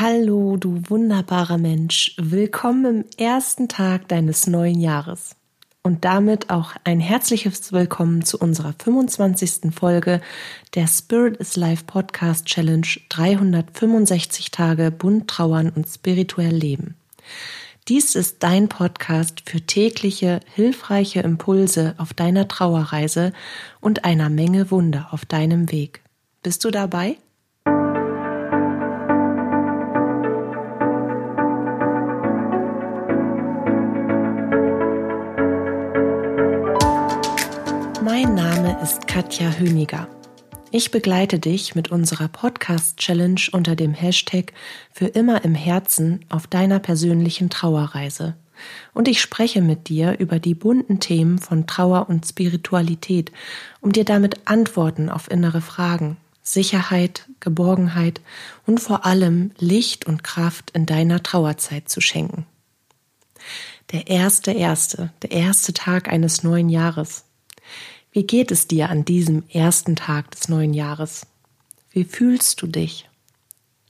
Hallo, du wunderbarer Mensch. Willkommen im ersten Tag deines neuen Jahres. Und damit auch ein herzliches Willkommen zu unserer 25. Folge der Spirit is Life Podcast Challenge 365 Tage bunt trauern und spirituell leben. Dies ist dein Podcast für tägliche, hilfreiche Impulse auf deiner Trauerreise und einer Menge Wunder auf deinem Weg. Bist du dabei? Mein Name ist Katja Höniger. Ich begleite dich mit unserer Podcast-Challenge unter dem Hashtag für immer im Herzen auf deiner persönlichen Trauerreise. Und ich spreche mit dir über die bunten Themen von Trauer und Spiritualität, um dir damit Antworten auf innere Fragen, Sicherheit, Geborgenheit und vor allem Licht und Kraft in deiner Trauerzeit zu schenken. Der erste erste, der erste Tag eines neuen Jahres. Wie geht es dir an diesem ersten Tag des neuen Jahres? Wie fühlst du dich?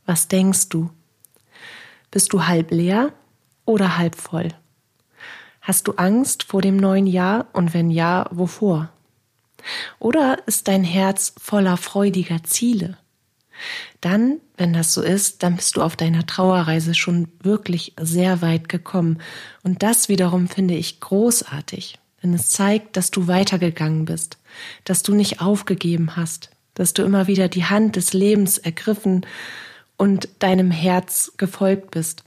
Was denkst du? Bist du halb leer oder halb voll? Hast du Angst vor dem neuen Jahr und wenn ja, wovor? Oder ist dein Herz voller freudiger Ziele? Dann, wenn das so ist, dann bist du auf deiner Trauerreise schon wirklich sehr weit gekommen. Und das wiederum finde ich großartig. Denn es zeigt, dass du weitergegangen bist, dass du nicht aufgegeben hast, dass du immer wieder die Hand des Lebens ergriffen und deinem Herz gefolgt bist.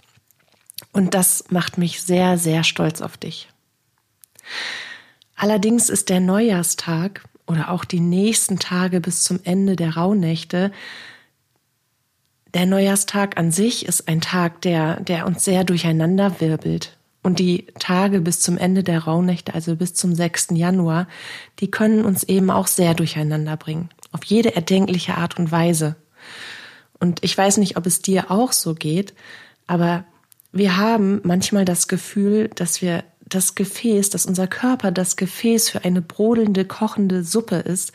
Und das macht mich sehr, sehr stolz auf dich. Allerdings ist der Neujahrstag oder auch die nächsten Tage bis zum Ende der Rauhnächte der Neujahrstag an sich ist ein Tag, der, der uns sehr durcheinander wirbelt. Und die Tage bis zum Ende der Rauhnächte, also bis zum 6. Januar, die können uns eben auch sehr durcheinander bringen. Auf jede erdenkliche Art und Weise. Und ich weiß nicht, ob es dir auch so geht, aber wir haben manchmal das Gefühl, dass wir das Gefäß, dass unser Körper das Gefäß für eine brodelnde, kochende Suppe ist,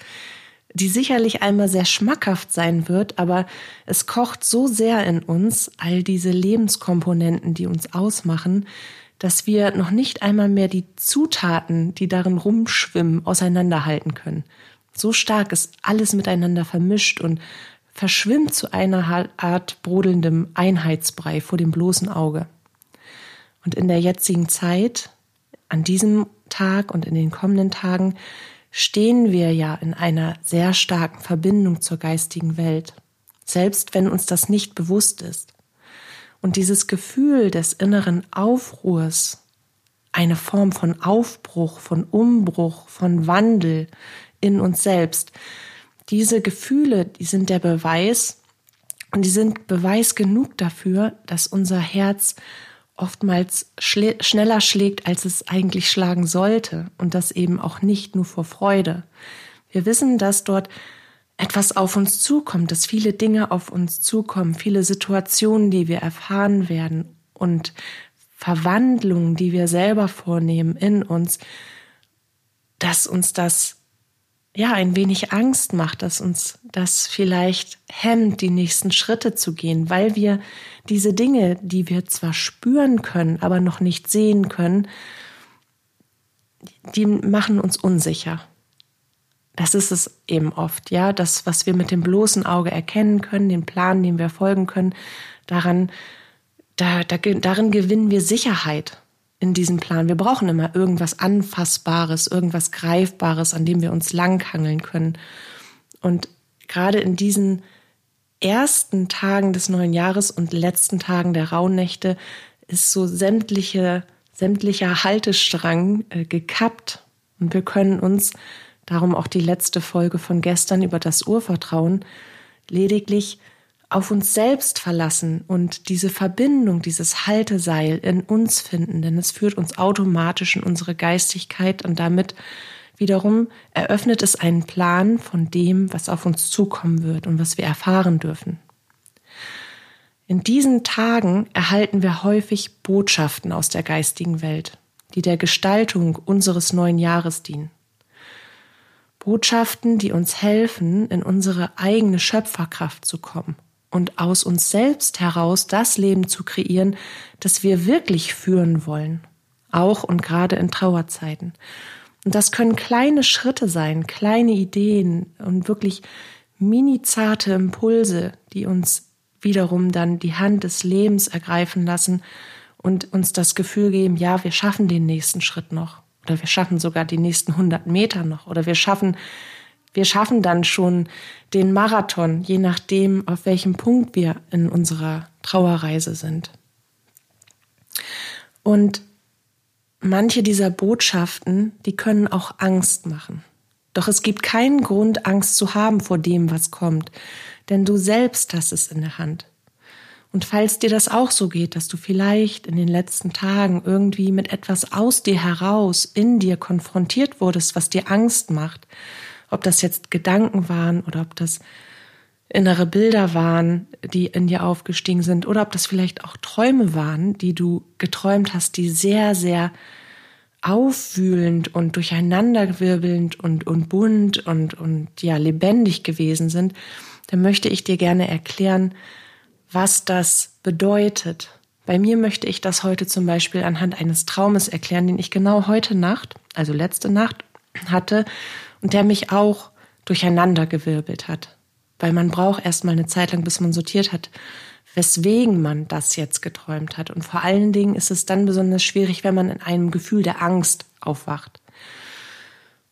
die sicherlich einmal sehr schmackhaft sein wird, aber es kocht so sehr in uns, all diese Lebenskomponenten, die uns ausmachen, dass wir noch nicht einmal mehr die Zutaten, die darin rumschwimmen, auseinanderhalten können. So stark ist alles miteinander vermischt und verschwimmt zu einer Art brodelndem Einheitsbrei vor dem bloßen Auge. Und in der jetzigen Zeit, an diesem Tag und in den kommenden Tagen, stehen wir ja in einer sehr starken Verbindung zur geistigen Welt, selbst wenn uns das nicht bewusst ist. Und dieses Gefühl des inneren Aufruhrs, eine Form von Aufbruch, von Umbruch, von Wandel in uns selbst, diese Gefühle, die sind der Beweis und die sind Beweis genug dafür, dass unser Herz oftmals schl schneller schlägt, als es eigentlich schlagen sollte und das eben auch nicht nur vor Freude. Wir wissen, dass dort etwas auf uns zukommt, dass viele Dinge auf uns zukommen, viele Situationen, die wir erfahren werden und Verwandlungen, die wir selber vornehmen in uns, dass uns das ja ein wenig Angst macht, dass uns das vielleicht hemmt, die nächsten Schritte zu gehen, weil wir diese Dinge, die wir zwar spüren können, aber noch nicht sehen können, die machen uns unsicher. Das ist es eben oft, ja, das, was wir mit dem bloßen Auge erkennen können, den Plan, dem wir folgen können, daran, da, da, darin gewinnen wir Sicherheit in diesem Plan. Wir brauchen immer irgendwas Anfassbares, irgendwas Greifbares, an dem wir uns langhangeln können. Und gerade in diesen ersten Tagen des neuen Jahres und letzten Tagen der Rauhnächte ist so sämtliche, sämtlicher Haltestrang äh, gekappt und wir können uns darum auch die letzte Folge von gestern über das Urvertrauen, lediglich auf uns selbst verlassen und diese Verbindung, dieses Halteseil in uns finden, denn es führt uns automatisch in unsere Geistigkeit und damit wiederum eröffnet es einen Plan von dem, was auf uns zukommen wird und was wir erfahren dürfen. In diesen Tagen erhalten wir häufig Botschaften aus der geistigen Welt, die der Gestaltung unseres neuen Jahres dienen. Botschaften, die uns helfen, in unsere eigene Schöpferkraft zu kommen und aus uns selbst heraus das Leben zu kreieren, das wir wirklich führen wollen, auch und gerade in Trauerzeiten. Und das können kleine Schritte sein, kleine Ideen und wirklich mini zarte Impulse, die uns wiederum dann die Hand des Lebens ergreifen lassen und uns das Gefühl geben, ja, wir schaffen den nächsten Schritt noch oder wir schaffen sogar die nächsten 100 Meter noch oder wir schaffen wir schaffen dann schon den Marathon, je nachdem, auf welchem Punkt wir in unserer Trauerreise sind. Und manche dieser Botschaften, die können auch Angst machen. Doch es gibt keinen Grund, Angst zu haben vor dem, was kommt, denn du selbst hast es in der Hand. Und falls dir das auch so geht, dass du vielleicht in den letzten Tagen irgendwie mit etwas aus dir heraus in dir konfrontiert wurdest, was dir Angst macht, ob das jetzt Gedanken waren oder ob das innere Bilder waren, die in dir aufgestiegen sind oder ob das vielleicht auch Träume waren, die du geträumt hast, die sehr, sehr aufwühlend und durcheinanderwirbelnd und, und bunt und, und ja, lebendig gewesen sind, dann möchte ich dir gerne erklären, was das bedeutet. Bei mir möchte ich das heute zum Beispiel anhand eines Traumes erklären, den ich genau heute Nacht, also letzte Nacht, hatte und der mich auch durcheinandergewirbelt hat. Weil man braucht erstmal eine Zeit lang, bis man sortiert hat, weswegen man das jetzt geträumt hat. Und vor allen Dingen ist es dann besonders schwierig, wenn man in einem Gefühl der Angst aufwacht.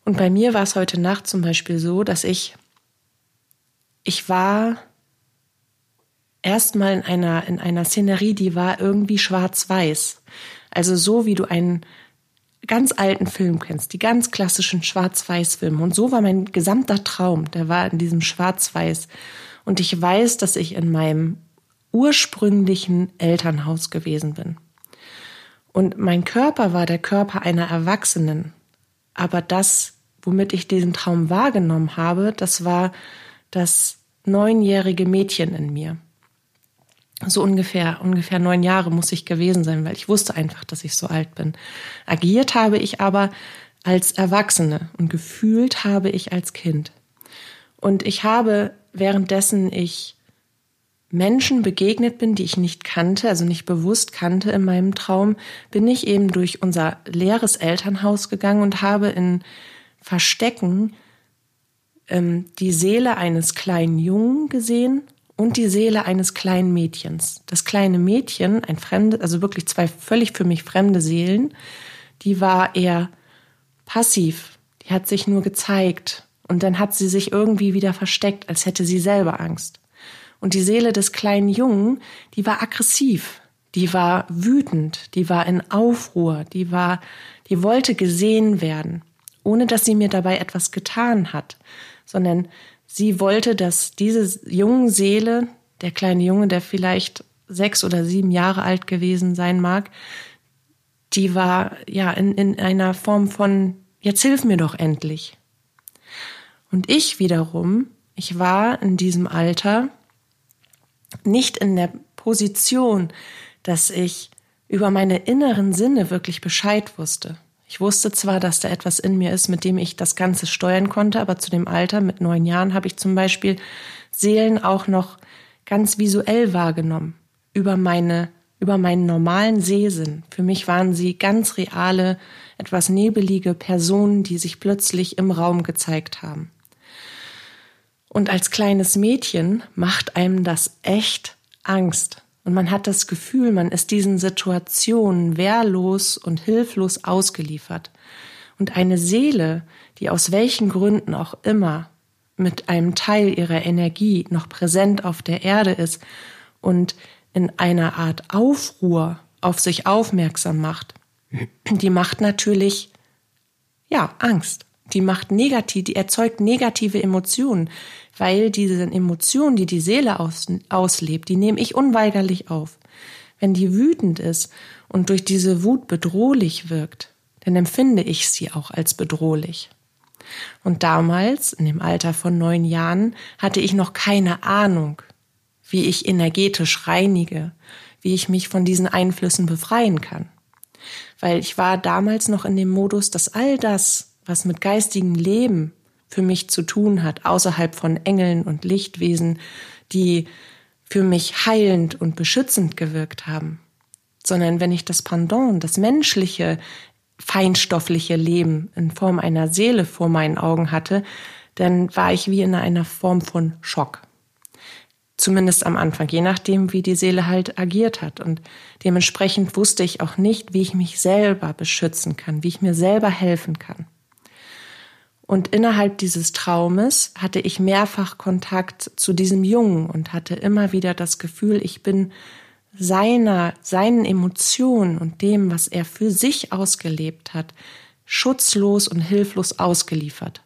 Und bei mir war es heute Nacht zum Beispiel so, dass ich, ich war erstmal in einer, in einer Szenerie, die war irgendwie schwarz-weiß. Also so wie du einen ganz alten Film kennst, die ganz klassischen Schwarz-Weiß-Filme. Und so war mein gesamter Traum, der war in diesem Schwarz-Weiß. Und ich weiß, dass ich in meinem ursprünglichen Elternhaus gewesen bin. Und mein Körper war der Körper einer Erwachsenen. Aber das, womit ich diesen Traum wahrgenommen habe, das war das neunjährige Mädchen in mir so ungefähr, ungefähr neun Jahre muss ich gewesen sein, weil ich wusste einfach, dass ich so alt bin. Agiert habe ich aber als Erwachsene und gefühlt habe ich als Kind. Und ich habe, währenddessen ich Menschen begegnet bin, die ich nicht kannte, also nicht bewusst kannte in meinem Traum, bin ich eben durch unser leeres Elternhaus gegangen und habe in Verstecken ähm, die Seele eines kleinen Jungen gesehen und die Seele eines kleinen Mädchens. Das kleine Mädchen, ein fremde, also wirklich zwei völlig für mich fremde Seelen, die war eher passiv. Die hat sich nur gezeigt und dann hat sie sich irgendwie wieder versteckt, als hätte sie selber Angst. Und die Seele des kleinen Jungen, die war aggressiv, die war wütend, die war in Aufruhr, die war, die wollte gesehen werden, ohne dass sie mir dabei etwas getan hat, sondern Sie wollte, dass diese jungen Seele, der kleine Junge, der vielleicht sechs oder sieben Jahre alt gewesen sein mag, die war ja in, in einer Form von, jetzt hilf mir doch endlich. Und ich wiederum, ich war in diesem Alter nicht in der Position, dass ich über meine inneren Sinne wirklich Bescheid wusste. Ich wusste zwar, dass da etwas in mir ist, mit dem ich das Ganze steuern konnte, aber zu dem Alter mit neun Jahren habe ich zum Beispiel Seelen auch noch ganz visuell wahrgenommen über meine über meinen normalen Sehsinn. Für mich waren sie ganz reale, etwas nebelige Personen, die sich plötzlich im Raum gezeigt haben. Und als kleines Mädchen macht einem das echt Angst. Und man hat das Gefühl, man ist diesen Situationen wehrlos und hilflos ausgeliefert. Und eine Seele, die aus welchen Gründen auch immer mit einem Teil ihrer Energie noch präsent auf der Erde ist und in einer Art Aufruhr auf sich aufmerksam macht, die macht natürlich, ja, Angst. Die macht negativ, die erzeugt negative Emotionen weil diese Emotionen, die die Seele aus, auslebt, die nehme ich unweigerlich auf. Wenn die wütend ist und durch diese Wut bedrohlich wirkt, dann empfinde ich sie auch als bedrohlich. Und damals, in dem Alter von neun Jahren, hatte ich noch keine Ahnung, wie ich energetisch reinige, wie ich mich von diesen Einflüssen befreien kann. Weil ich war damals noch in dem Modus, dass all das, was mit geistigem Leben für mich zu tun hat, außerhalb von Engeln und Lichtwesen, die für mich heilend und beschützend gewirkt haben, sondern wenn ich das Pendant, das menschliche, feinstoffliche Leben in Form einer Seele vor meinen Augen hatte, dann war ich wie in einer Form von Schock. Zumindest am Anfang, je nachdem, wie die Seele halt agiert hat. Und dementsprechend wusste ich auch nicht, wie ich mich selber beschützen kann, wie ich mir selber helfen kann. Und innerhalb dieses Traumes hatte ich mehrfach Kontakt zu diesem Jungen und hatte immer wieder das Gefühl, ich bin seiner, seinen Emotionen und dem, was er für sich ausgelebt hat, schutzlos und hilflos ausgeliefert.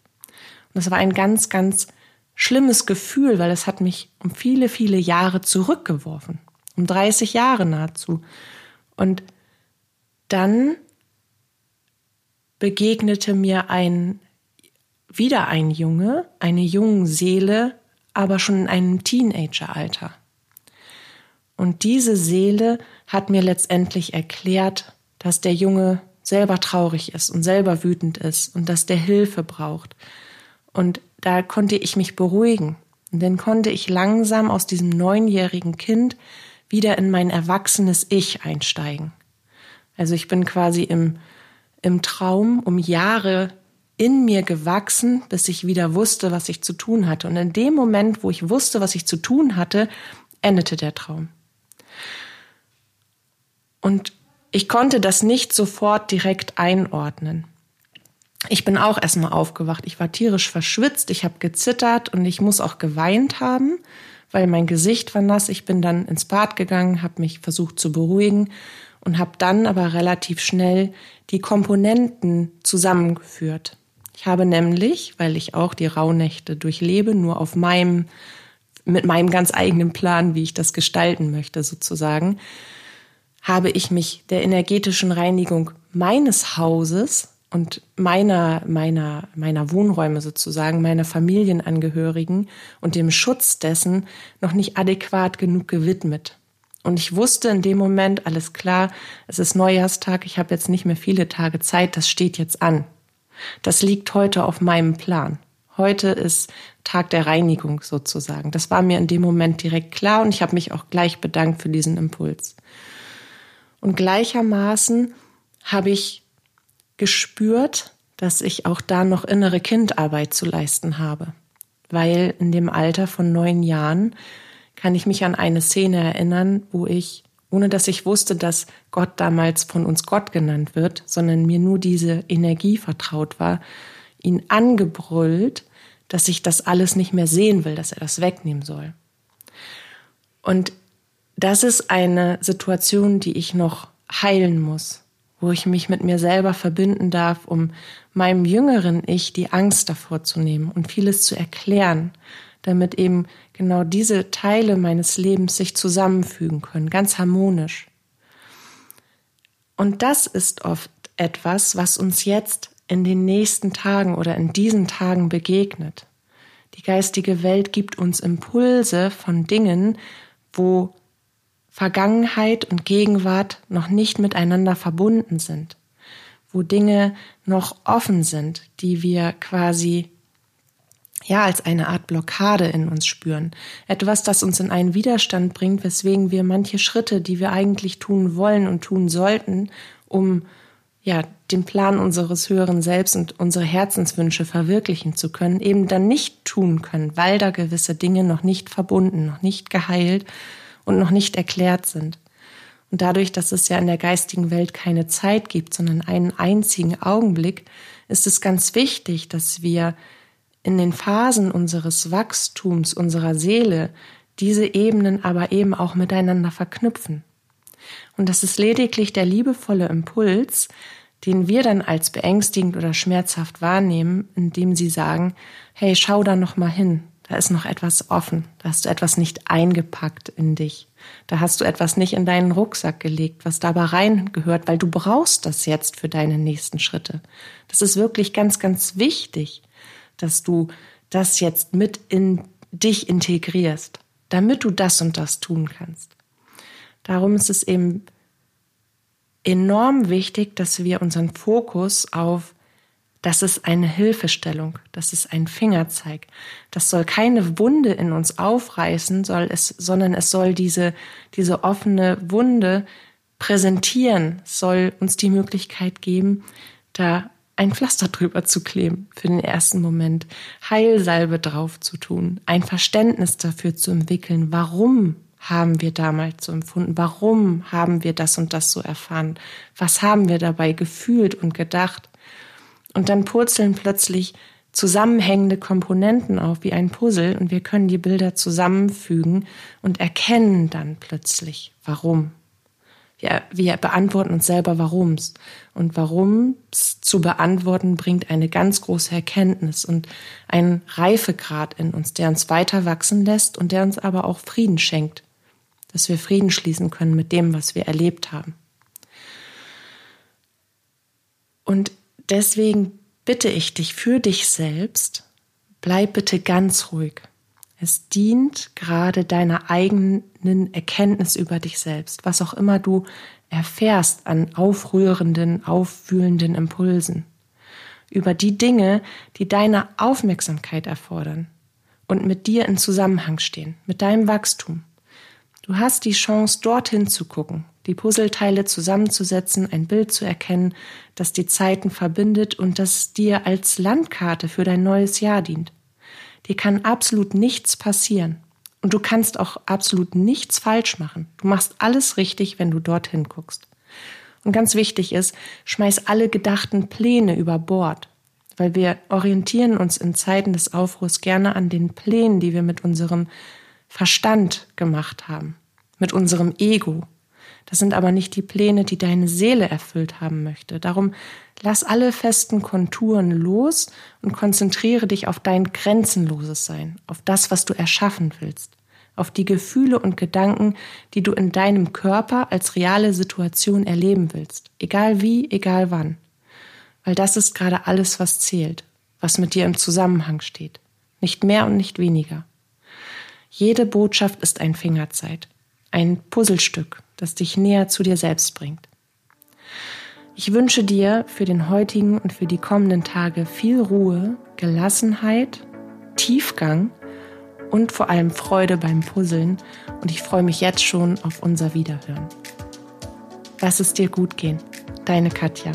Und das war ein ganz, ganz schlimmes Gefühl, weil es hat mich um viele, viele Jahre zurückgeworfen. Um 30 Jahre nahezu. Und dann begegnete mir ein, wieder ein Junge, eine junge Seele, aber schon in einem Teenageralter. Und diese Seele hat mir letztendlich erklärt, dass der Junge selber traurig ist und selber wütend ist und dass der Hilfe braucht. Und da konnte ich mich beruhigen. Und dann konnte ich langsam aus diesem neunjährigen Kind wieder in mein erwachsenes Ich einsteigen. Also ich bin quasi im, im Traum um Jahre in mir gewachsen, bis ich wieder wusste, was ich zu tun hatte. Und in dem Moment, wo ich wusste, was ich zu tun hatte, endete der Traum. Und ich konnte das nicht sofort direkt einordnen ich bin auch erstmal aufgewacht. Ich war tierisch verschwitzt, ich habe gezittert und ich muss auch geweint haben, weil mein Gesicht war nass. Ich bin dann ins Bad gegangen, habe mich versucht zu beruhigen und habe dann aber relativ schnell die Komponenten zusammengeführt. Ich habe nämlich, weil ich auch die Rauhnächte durchlebe, nur auf meinem mit meinem ganz eigenen Plan, wie ich das gestalten möchte sozusagen, habe ich mich der energetischen Reinigung meines Hauses und meiner, meiner, meiner Wohnräume sozusagen, meiner Familienangehörigen und dem Schutz dessen noch nicht adäquat genug gewidmet. Und ich wusste in dem Moment, alles klar, es ist Neujahrstag, ich habe jetzt nicht mehr viele Tage Zeit, das steht jetzt an. Das liegt heute auf meinem Plan. Heute ist Tag der Reinigung sozusagen. Das war mir in dem Moment direkt klar und ich habe mich auch gleich bedankt für diesen Impuls. Und gleichermaßen habe ich gespürt, dass ich auch da noch innere Kindarbeit zu leisten habe. Weil in dem Alter von neun Jahren kann ich mich an eine Szene erinnern, wo ich, ohne dass ich wusste, dass Gott damals von uns Gott genannt wird, sondern mir nur diese Energie vertraut war, ihn angebrüllt, dass ich das alles nicht mehr sehen will, dass er das wegnehmen soll. Und das ist eine Situation, die ich noch heilen muss wo ich mich mit mir selber verbinden darf, um meinem jüngeren Ich die Angst davor zu nehmen und vieles zu erklären, damit eben genau diese Teile meines Lebens sich zusammenfügen können, ganz harmonisch. Und das ist oft etwas, was uns jetzt in den nächsten Tagen oder in diesen Tagen begegnet. Die geistige Welt gibt uns Impulse von Dingen, wo Vergangenheit und Gegenwart noch nicht miteinander verbunden sind, wo Dinge noch offen sind, die wir quasi ja als eine Art Blockade in uns spüren, etwas, das uns in einen Widerstand bringt, weswegen wir manche Schritte, die wir eigentlich tun wollen und tun sollten, um ja den Plan unseres höheren Selbst und unsere Herzenswünsche verwirklichen zu können, eben dann nicht tun können, weil da gewisse Dinge noch nicht verbunden, noch nicht geheilt und noch nicht erklärt sind. Und dadurch, dass es ja in der geistigen Welt keine Zeit gibt, sondern einen einzigen Augenblick, ist es ganz wichtig, dass wir in den Phasen unseres Wachstums, unserer Seele, diese Ebenen aber eben auch miteinander verknüpfen. Und das ist lediglich der liebevolle Impuls, den wir dann als beängstigend oder schmerzhaft wahrnehmen, indem sie sagen, hey, schau da noch mal hin, da ist noch etwas offen, da hast du etwas nicht eingepackt in dich, da hast du etwas nicht in deinen Rucksack gelegt, was da aber reingehört, weil du brauchst das jetzt für deine nächsten Schritte. Das ist wirklich ganz, ganz wichtig, dass du das jetzt mit in dich integrierst, damit du das und das tun kannst. Darum ist es eben enorm wichtig, dass wir unseren Fokus auf Das ist eine Hilfestellung, das ist ein Fingerzeig. Das soll keine Wunde in uns aufreißen, soll es, sondern es soll diese, diese offene Wunde präsentieren, soll uns die Möglichkeit geben, da ein Pflaster drüber zu kleben für den ersten Moment, Heilsalbe drauf zu tun, ein Verständnis dafür zu entwickeln, warum haben wir damals so empfunden, warum haben wir das und das so erfahren, was haben wir dabei gefühlt und gedacht. Und dann purzeln plötzlich zusammenhängende Komponenten auf wie ein Puzzle und wir können die Bilder zusammenfügen und erkennen dann plötzlich, warum. Wir, wir beantworten uns selber Warums. Und Warums zu beantworten bringt eine ganz große Erkenntnis und einen Reifegrad in uns, der uns weiter wachsen lässt und der uns aber auch Frieden schenkt. Dass wir Frieden schließen können mit dem, was wir erlebt haben. Und deswegen bitte ich dich für dich selbst, bleib bitte ganz ruhig. Es dient gerade deiner eigenen Erkenntnis über dich selbst, was auch immer du erfährst an aufrührenden, aufwühlenden Impulsen, über die Dinge, die deine Aufmerksamkeit erfordern und mit dir in Zusammenhang stehen, mit deinem Wachstum. Du hast die Chance, dorthin zu gucken, die Puzzleteile zusammenzusetzen, ein Bild zu erkennen, das die Zeiten verbindet und das dir als Landkarte für dein neues Jahr dient. Dir kann absolut nichts passieren. Und du kannst auch absolut nichts falsch machen. Du machst alles richtig, wenn du dorthin guckst. Und ganz wichtig ist, schmeiß alle gedachten Pläne über Bord, weil wir orientieren uns in Zeiten des Aufruhrs gerne an den Plänen, die wir mit unserem Verstand gemacht haben, mit unserem Ego, das sind aber nicht die Pläne, die deine Seele erfüllt haben möchte. Darum lass alle festen Konturen los und konzentriere dich auf dein grenzenloses Sein, auf das, was du erschaffen willst, auf die Gefühle und Gedanken, die du in deinem Körper als reale Situation erleben willst, egal wie, egal wann. Weil das ist gerade alles, was zählt, was mit dir im Zusammenhang steht, nicht mehr und nicht weniger. Jede Botschaft ist ein Fingerzeit, ein Puzzlestück, das dich näher zu dir selbst bringt. Ich wünsche dir für den heutigen und für die kommenden Tage viel Ruhe, Gelassenheit, Tiefgang und vor allem Freude beim Puzzeln und ich freue mich jetzt schon auf unser Wiederhören. Lass es dir gut gehen. Deine Katja.